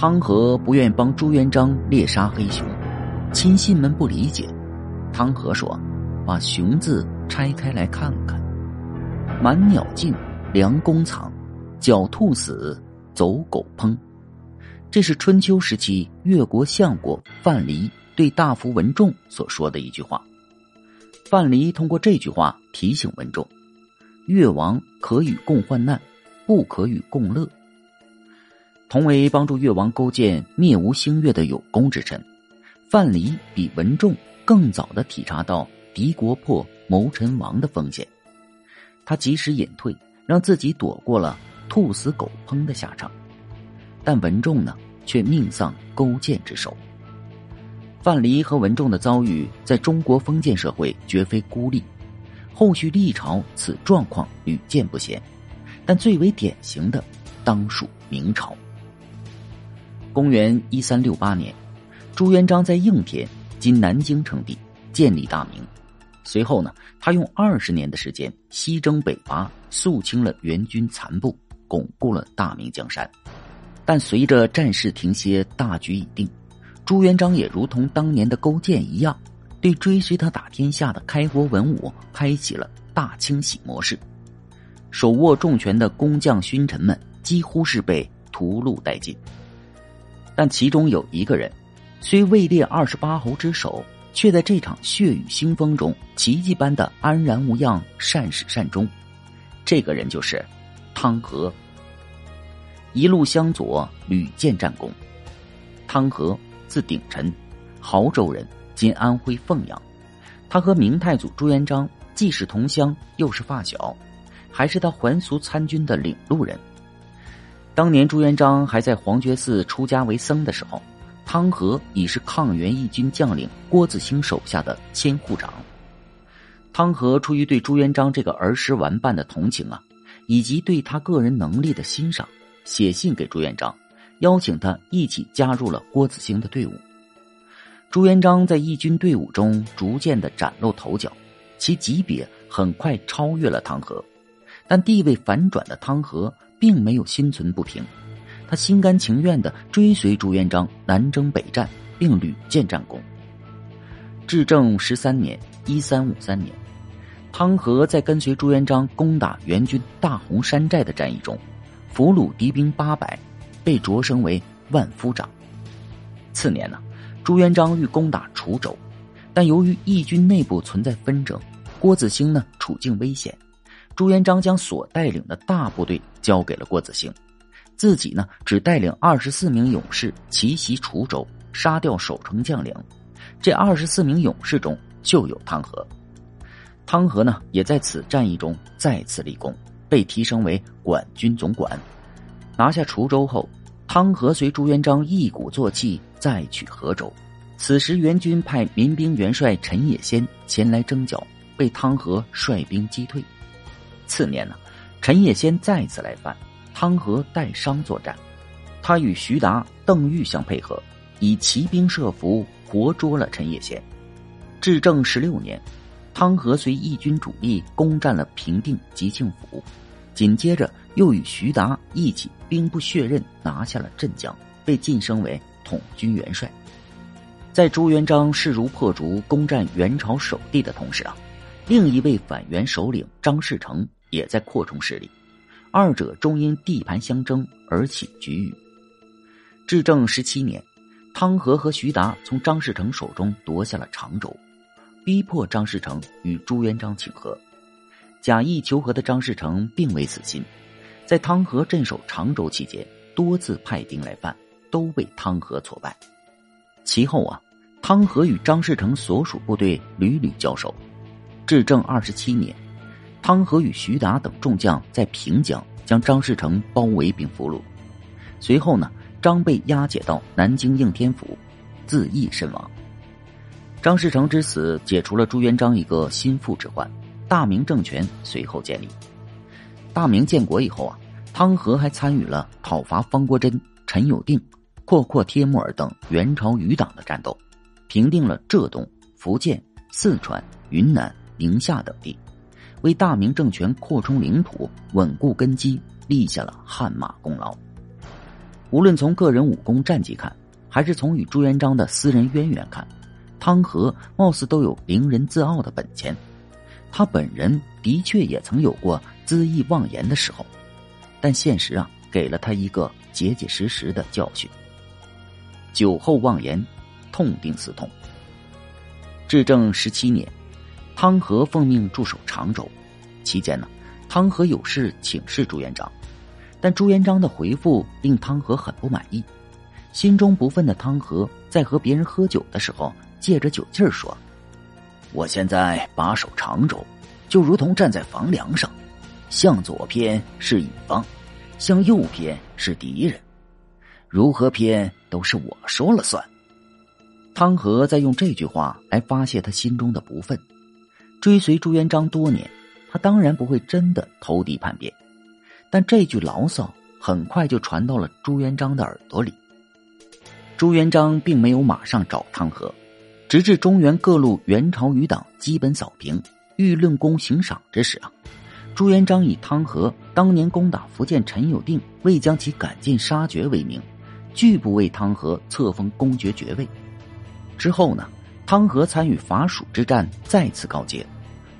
汤和不愿帮朱元璋猎杀黑熊，亲信们不理解。汤和说：“把‘熊’字拆开来看看，满鸟尽，良弓藏，狡兔死，走狗烹。”这是春秋时期越国相国范蠡对大夫文仲所说的一句话。范蠡通过这句话提醒文仲：越王可与共患难，不可与共乐。同为帮助越王勾践灭吴兴越的有功之臣，范蠡比文仲更早的体察到敌国破谋臣亡的风险，他及时隐退，让自己躲过了兔死狗烹的下场。但文仲呢，却命丧勾践之手。范蠡和文仲的遭遇，在中国封建社会绝非孤立，后续历朝此状况屡见不鲜，但最为典型的，当属明朝。公元一三六八年，朱元璋在应天（今南京）称帝，建立大明。随后呢，他用二十年的时间西征北伐，肃清了元军残部，巩固了大明江山。但随着战事停歇，大局已定，朱元璋也如同当年的勾践一样，对追随他打天下的开国文武开启了大清洗模式。手握重权的工匠勋臣们几乎是被屠戮殆尽。但其中有一个人，虽位列二十八侯之首，却在这场血雨腥风中奇迹般的安然无恙、善始善终。这个人就是汤和。一路相左，屡建战功。汤和，字鼎臣，亳州人，今安徽凤阳。他和明太祖朱元璋既是同乡，又是发小，还是他还俗参军的领路人。当年朱元璋还在黄觉寺出家为僧的时候，汤和已是抗元义军将领郭子兴手下的千户长。汤和出于对朱元璋这个儿时玩伴的同情啊，以及对他个人能力的欣赏。写信给朱元璋，邀请他一起加入了郭子兴的队伍。朱元璋在义军队伍中逐渐的崭露头角，其级别很快超越了汤和。但地位反转的汤和并没有心存不平，他心甘情愿的追随朱元璋南征北战，并屡建战功。至正十三年（一三五三年），汤和在跟随朱元璋攻打元军大洪山寨的战役中。俘虏敌兵八百，被擢升为万夫长。次年呢，朱元璋欲攻打滁州，但由于义军内部存在纷争，郭子兴呢处境危险，朱元璋将所带领的大部队交给了郭子兴，自己呢只带领二十四名勇士奇袭滁州，杀掉守城将领。这二十四名勇士中就有汤和，汤和呢也在此战役中再次立功。被提升为管军总管，拿下滁州后，汤和随朱元璋一鼓作气再取河州。此时元军派民兵元帅陈野先前来征剿，被汤和率兵击退。次年呢，陈野先再次来犯，汤和带伤作战，他与徐达、邓愈相配合，以骑兵设伏，活捉了陈野先。至正十六年。汤和随义军主力攻占了平定吉庆府，紧接着又与徐达一起兵不血刃拿下了镇江，被晋升为统军元帅。在朱元璋势如破竹攻占元朝首地的同时啊，另一位反元首领张士诚也在扩充势力，二者终因地盘相争而起局域。至正十七年，汤和和徐达从张士诚手中夺下了常州。逼迫张士诚与朱元璋请和，假意求和的张士诚并未死心，在汤和镇守常州期间，多次派兵来犯，都被汤和挫败。其后啊，汤和与张士诚所属部队屡屡交手。至正二十七年，汤和与徐达等众将在平江将张士诚包围并俘虏，随后呢，张被押解到南京应天府，自缢身亡。张士诚之死解除了朱元璋一个心腹之患，大明政权随后建立。大明建国以后啊，汤和还参与了讨伐方国珍、陈友定、阔阔帖木儿等元朝余党的战斗，平定了浙东、福建、四川、云南、宁夏等地，为大明政权扩充领土、稳固根基立下了汗马功劳。无论从个人武功战绩看，还是从与朱元璋的私人渊源看，汤和貌似都有凌人自傲的本钱。他本人的确也曾有过恣意妄言的时候，但现实啊，给了他一个结结实实的教训。酒后妄言，痛定思痛。至正十七年，汤和奉命驻守常州，期间呢，汤和有事请示朱元璋。但朱元璋的回复令汤和很不满意，心中不忿的汤和在和别人喝酒的时候，借着酒劲儿说：“我现在把守常州，就如同站在房梁上，向左偏是乙方，向右偏是敌人，如何偏都是我说了算。”汤和在用这句话来发泄他心中的不忿。追随朱元璋多年，他当然不会真的投敌叛变。但这句牢骚很快就传到了朱元璋的耳朵里。朱元璋并没有马上找汤和，直至中原各路元朝余党基本扫平，欲论功行赏之时啊，朱元璋以汤和当年攻打福建陈友定未将其赶尽杀绝为名，拒不为汤和册封公爵爵位。之后呢，汤和参与伐蜀之战再次告捷，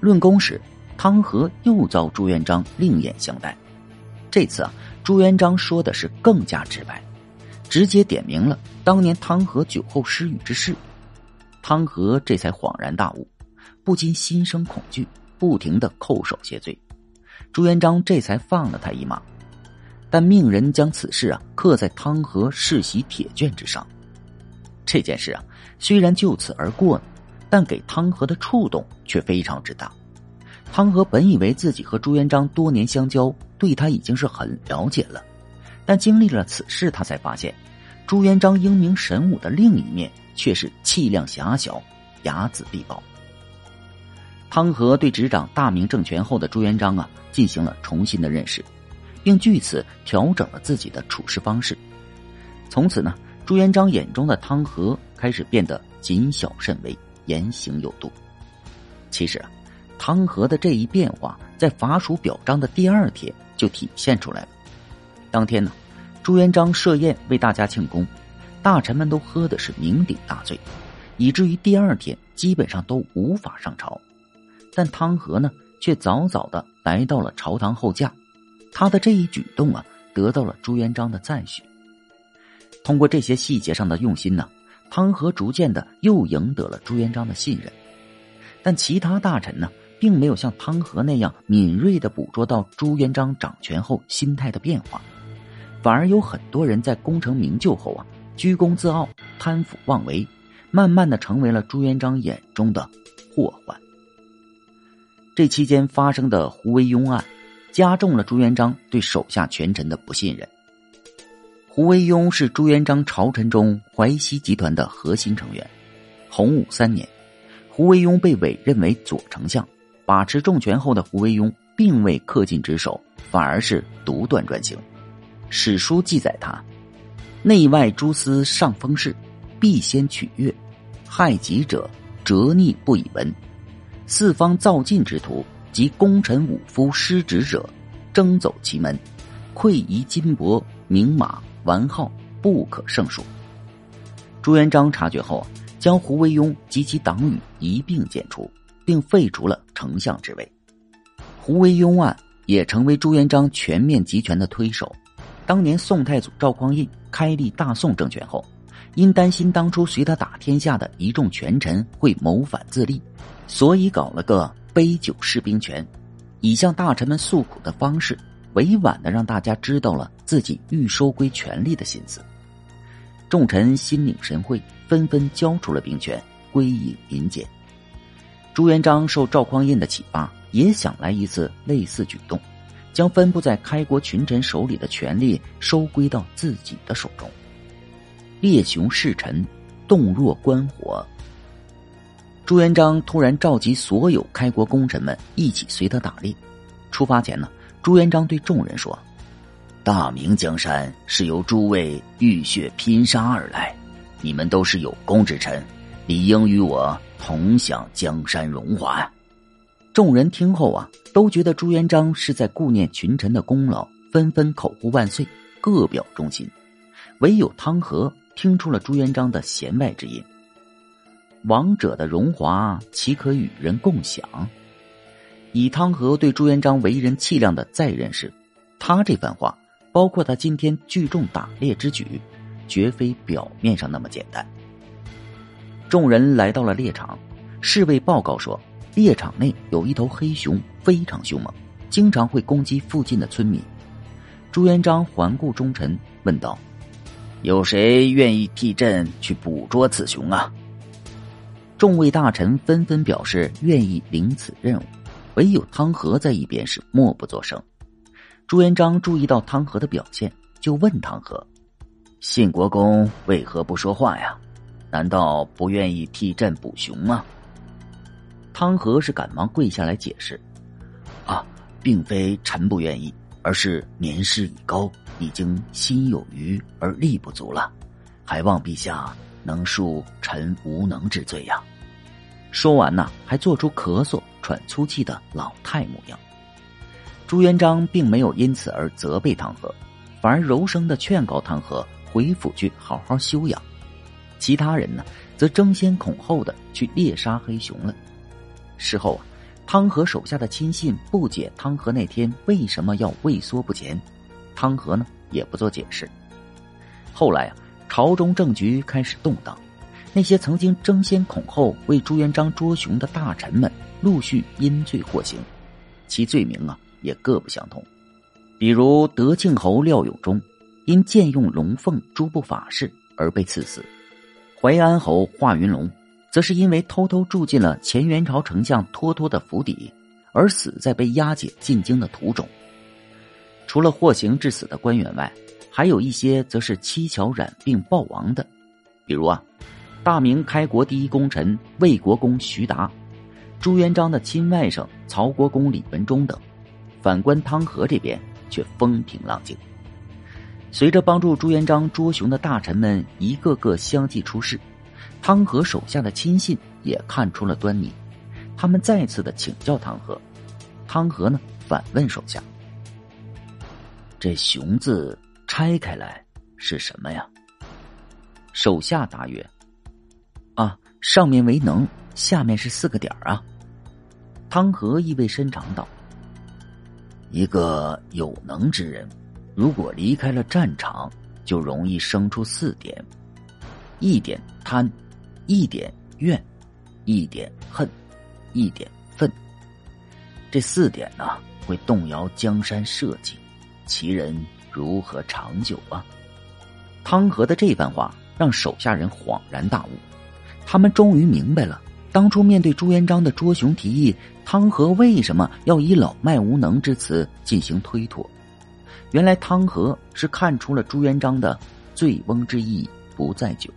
论功时，汤和又遭朱元璋另眼相待。这次啊，朱元璋说的是更加直白，直接点明了当年汤和酒后失语之事。汤和这才恍然大悟，不禁心生恐惧，不停的叩首谢罪。朱元璋这才放了他一马，但命人将此事啊刻在汤和世袭铁卷之上。这件事啊，虽然就此而过，但给汤和的触动却非常之大。汤和本以为自己和朱元璋多年相交，对他已经是很了解了，但经历了此事，他才发现，朱元璋英明神武的另一面却是气量狭小、睚眦必报。汤和对执掌大明政权后的朱元璋啊进行了重新的认识，并据此调整了自己的处事方式。从此呢，朱元璋眼中的汤和开始变得谨小慎微、言行有度。其实啊。汤和的这一变化，在伐蜀表彰的第二天就体现出来了。当天呢，朱元璋设宴为大家庆功，大臣们都喝的是酩酊大醉，以至于第二天基本上都无法上朝。但汤和呢，却早早的来到了朝堂候驾。他的这一举动啊，得到了朱元璋的赞许。通过这些细节上的用心呢，汤和逐渐的又赢得了朱元璋的信任。但其他大臣呢？并没有像汤和那样敏锐的捕捉到朱元璋掌权后心态的变化，反而有很多人在功成名就后啊，居功自傲、贪腐妄为，慢慢的成为了朱元璋眼中的祸患。这期间发生的胡惟庸案，加重了朱元璋对手下权臣的不信任。胡惟庸是朱元璋朝臣中淮西集团的核心成员。洪武三年，胡惟庸被委任为左丞相。把持重权后的胡惟庸并未恪尽职守，反而是独断专行。史书记载他内外诸司上封事，必先取悦，害己者折逆不以闻。四方造进之徒及功臣武夫失职者，争走其门，馈夷金帛名马完号，不可胜数。朱元璋察觉后，将胡惟庸及其党羽一并剪除。并废除了丞相之位，胡惟庸案也成为朱元璋全面集权的推手。当年宋太祖赵匡胤开立大宋政权后，因担心当初随他打天下的一众权臣会谋反自立，所以搞了个杯酒释兵权，以向大臣们诉苦的方式，委婉的让大家知道了自己欲收归权力的心思。众臣心领神会，纷纷交出了兵权，归隐民间。朱元璋受赵匡胤的启发，也想来一次类似举动，将分布在开国群臣手里的权力收归到自己的手中。列雄弑臣，动若观火。朱元璋突然召集所有开国功臣们一起随他打猎。出发前呢，朱元璋对众人说：“大明江山是由诸位浴血拼杀而来，你们都是有功之臣，理应与我。”同享江山荣华呀，众人听后啊，都觉得朱元璋是在顾念群臣的功劳，纷纷口呼万岁，各表忠心。唯有汤和听出了朱元璋的弦外之音。王者的荣华岂可与人共享？以汤和对朱元璋为人气量的再认识，他这番话，包括他今天聚众打猎之举，绝非表面上那么简单。众人来到了猎场，侍卫报告说，猎场内有一头黑熊，非常凶猛，经常会攻击附近的村民。朱元璋环顾忠臣，问道：“有谁愿意替朕去捕捉此熊啊？”众位大臣纷纷表示愿意领此任务，唯有汤和在一边是默不作声。朱元璋注意到汤和的表现，就问汤和：“信国公为何不说话呀？难道不愿意替朕捕熊吗？”汤和是赶忙跪下来解释：“啊，并非臣不愿意，而是年事已高，已经心有余而力不足了，还望陛下。”能恕臣无能之罪呀！说完呢，还做出咳嗽、喘粗气的老态模样。朱元璋并没有因此而责备汤和，反而柔声的劝告汤和回府去好好休养。其他人呢，则争先恐后的去猎杀黑熊了。事后啊，汤和手下的亲信不解汤和那天为什么要畏缩不前，汤和呢也不做解释。后来啊。朝中政局开始动荡，那些曾经争先恐后为朱元璋捉熊的大臣们陆续因罪获刑，其罪名啊也各不相同。比如德庆侯廖永忠，因僭用龙凤诸部法事而被赐死；淮安侯华云龙，则是因为偷偷住进了前元朝丞相脱脱的府邸，而死在被押解进京的途中。除了获刑致死的官员外，还有一些则是蹊跷染病暴亡的，比如啊，大明开国第一功臣魏国公徐达，朱元璋的亲外甥曹国公李文忠等。反观汤和这边却风平浪静。随着帮助朱元璋捉熊的大臣们一个个相继出事，汤和手下的亲信也看出了端倪，他们再次的请教汤和，汤和呢反问手下：“这熊字。”拆开来是什么呀？手下答曰：“啊，上面为能，下面是四个点儿啊。”汤和意味深长道：“一个有能之人，如果离开了战场，就容易生出四点：一点贪，一点怨，一点恨，一点愤。这四点呢，会动摇江山社稷，其人。”如何长久啊？汤和的这番话让手下人恍然大悟，他们终于明白了当初面对朱元璋的捉熊提议，汤和为什么要以老迈无能之词进行推脱。原来汤和是看出了朱元璋的醉翁之意不在酒。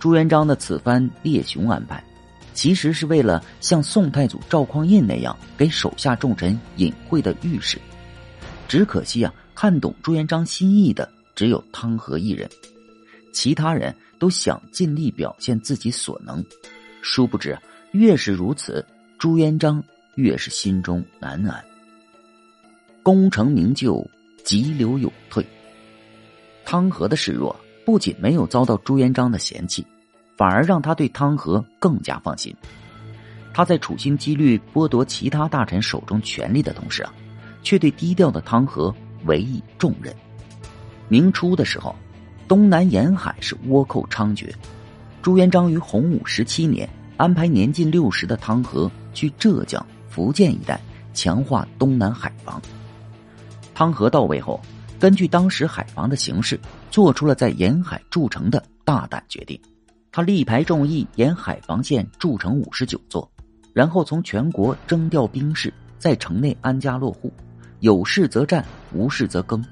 朱元璋的此番猎熊安排，其实是为了像宋太祖赵匡胤那样给手下重臣隐晦的预示。只可惜啊。看懂朱元璋心意的只有汤和一人，其他人都想尽力表现自己所能，殊不知越是如此，朱元璋越是心中难安。功成名就，急流勇退。汤和的示弱不仅没有遭到朱元璋的嫌弃，反而让他对汤和更加放心。他在处心积虑剥夺其他大臣手中权力的同时啊，却对低调的汤和。委以重任。明初的时候，东南沿海是倭寇猖獗。朱元璋于洪武十七年安排年近六十的汤和去浙江、福建一带强化东南海防。汤和到位后，根据当时海防的形势，做出了在沿海筑城的大胆决定。他力排众议，沿海防线筑成五十九座，然后从全国征调兵士，在城内安家落户。有事则战，无事则耕，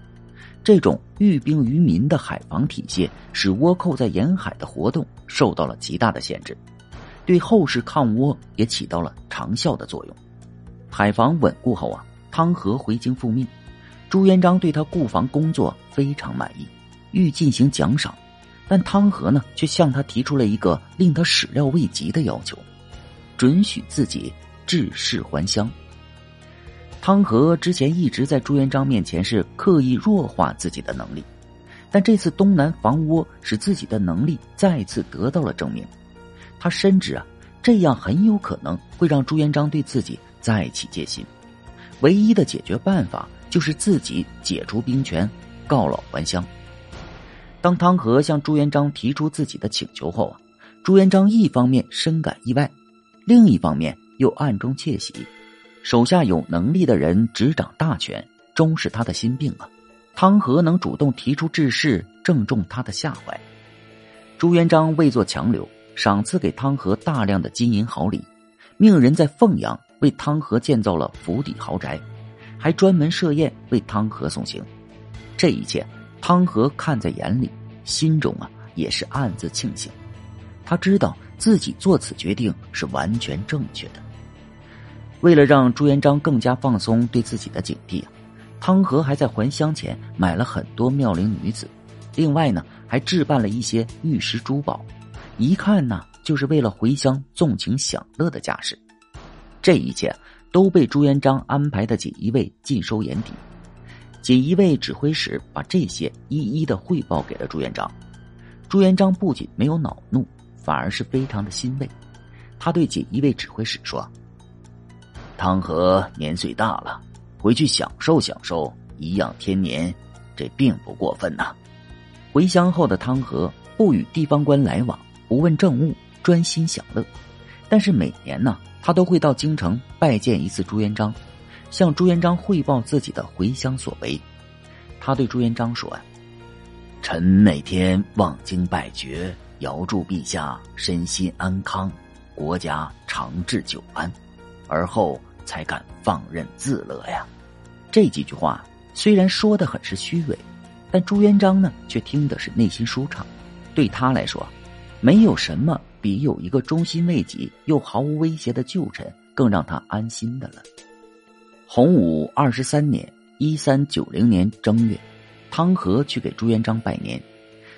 这种寓兵于民的海防体系，使倭寇在沿海的活动受到了极大的限制，对后世抗倭也起到了长效的作用。海防稳固后啊，汤和回京复命，朱元璋对他固防工作非常满意，欲进行奖赏，但汤和呢，却向他提出了一个令他始料未及的要求，准许自己致仕还乡。汤和之前一直在朱元璋面前是刻意弱化自己的能力，但这次东南防倭使自己的能力再次得到了证明。他深知啊，这样很有可能会让朱元璋对自己再起戒心。唯一的解决办法就是自己解除兵权，告老还乡。当汤和向朱元璋提出自己的请求后啊，朱元璋一方面深感意外，另一方面又暗中窃喜。手下有能力的人执掌大权，终是他的心病啊。汤和能主动提出致仕，正中他的下怀。朱元璋未作强留，赏赐给汤和大量的金银好礼，命人在凤阳为汤和建造了府邸豪宅，还专门设宴为汤和送行。这一切，汤和看在眼里，心中啊也是暗自庆幸。他知道自己做此决定是完全正确的。为了让朱元璋更加放松对自己的警惕啊。汤和还在还乡前买了很多妙龄女子，另外呢还置办了一些玉石珠宝，一看呢就是为了回乡纵情享乐的架势。这一切都被朱元璋安排的锦衣卫尽收眼底。锦衣卫指挥使把这些一一的汇报给了朱元璋。朱元璋不仅没有恼怒，反而是非常的欣慰。他对锦衣卫指挥使说：“汤和年岁大了。”回去享受享受颐养天年，这并不过分呐。回乡后的汤和不与地方官来往，不问政务，专心享乐。但是每年呢，他都会到京城拜见一次朱元璋，向朱元璋汇报自己的回乡所为。他对朱元璋说：“臣每天望京拜爵，遥祝陛下身心安康，国家长治久安，而后才敢放任自乐呀。”这几句话虽然说的很是虚伪，但朱元璋呢却听的是内心舒畅。对他来说，没有什么比有一个忠心为己又毫无威胁的旧臣更让他安心的了。洪武二十三年（一三九零年）正月，汤和去给朱元璋拜年，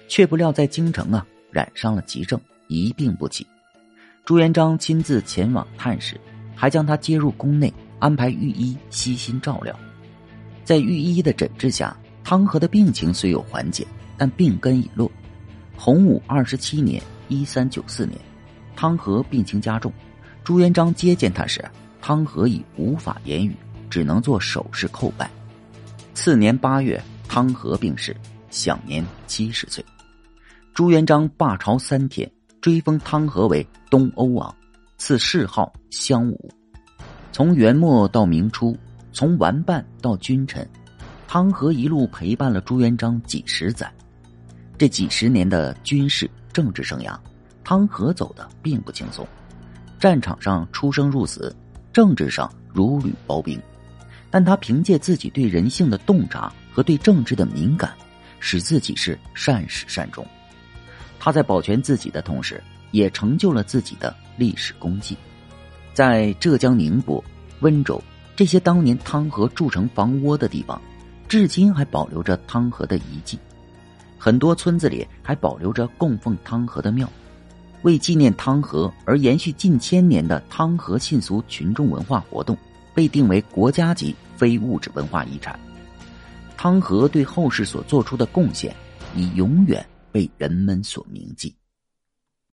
却不料在京城啊染上了急症，一病不起。朱元璋亲自前往探视，还将他接入宫内，安排御医悉心照料。在御医的诊治下，汤和的病情虽有缓解，但病根已落。洪武二十七年（一三九四年），汤和病情加重。朱元璋接见他时，汤和已无法言语，只能做手势叩拜。次年八月，汤和病逝，享年七十岁。朱元璋罢朝三天，追封汤和为东欧王，赐谥号襄武。从元末到明初。从玩伴到君臣，汤和一路陪伴了朱元璋几十载。这几十年的军事政治生涯，汤和走的并不轻松。战场上出生入死，政治上如履薄冰，但他凭借自己对人性的洞察和对政治的敏感，使自己是善始善终。他在保全自己的同时，也成就了自己的历史功绩。在浙江宁波、温州。这些当年汤和筑成防倭的地方，至今还保留着汤和的遗迹。很多村子里还保留着供奉汤和的庙。为纪念汤和而延续近千年的汤和信俗群众文化活动，被定为国家级非物质文化遗产。汤和对后世所做出的贡献，已永远被人们所铭记。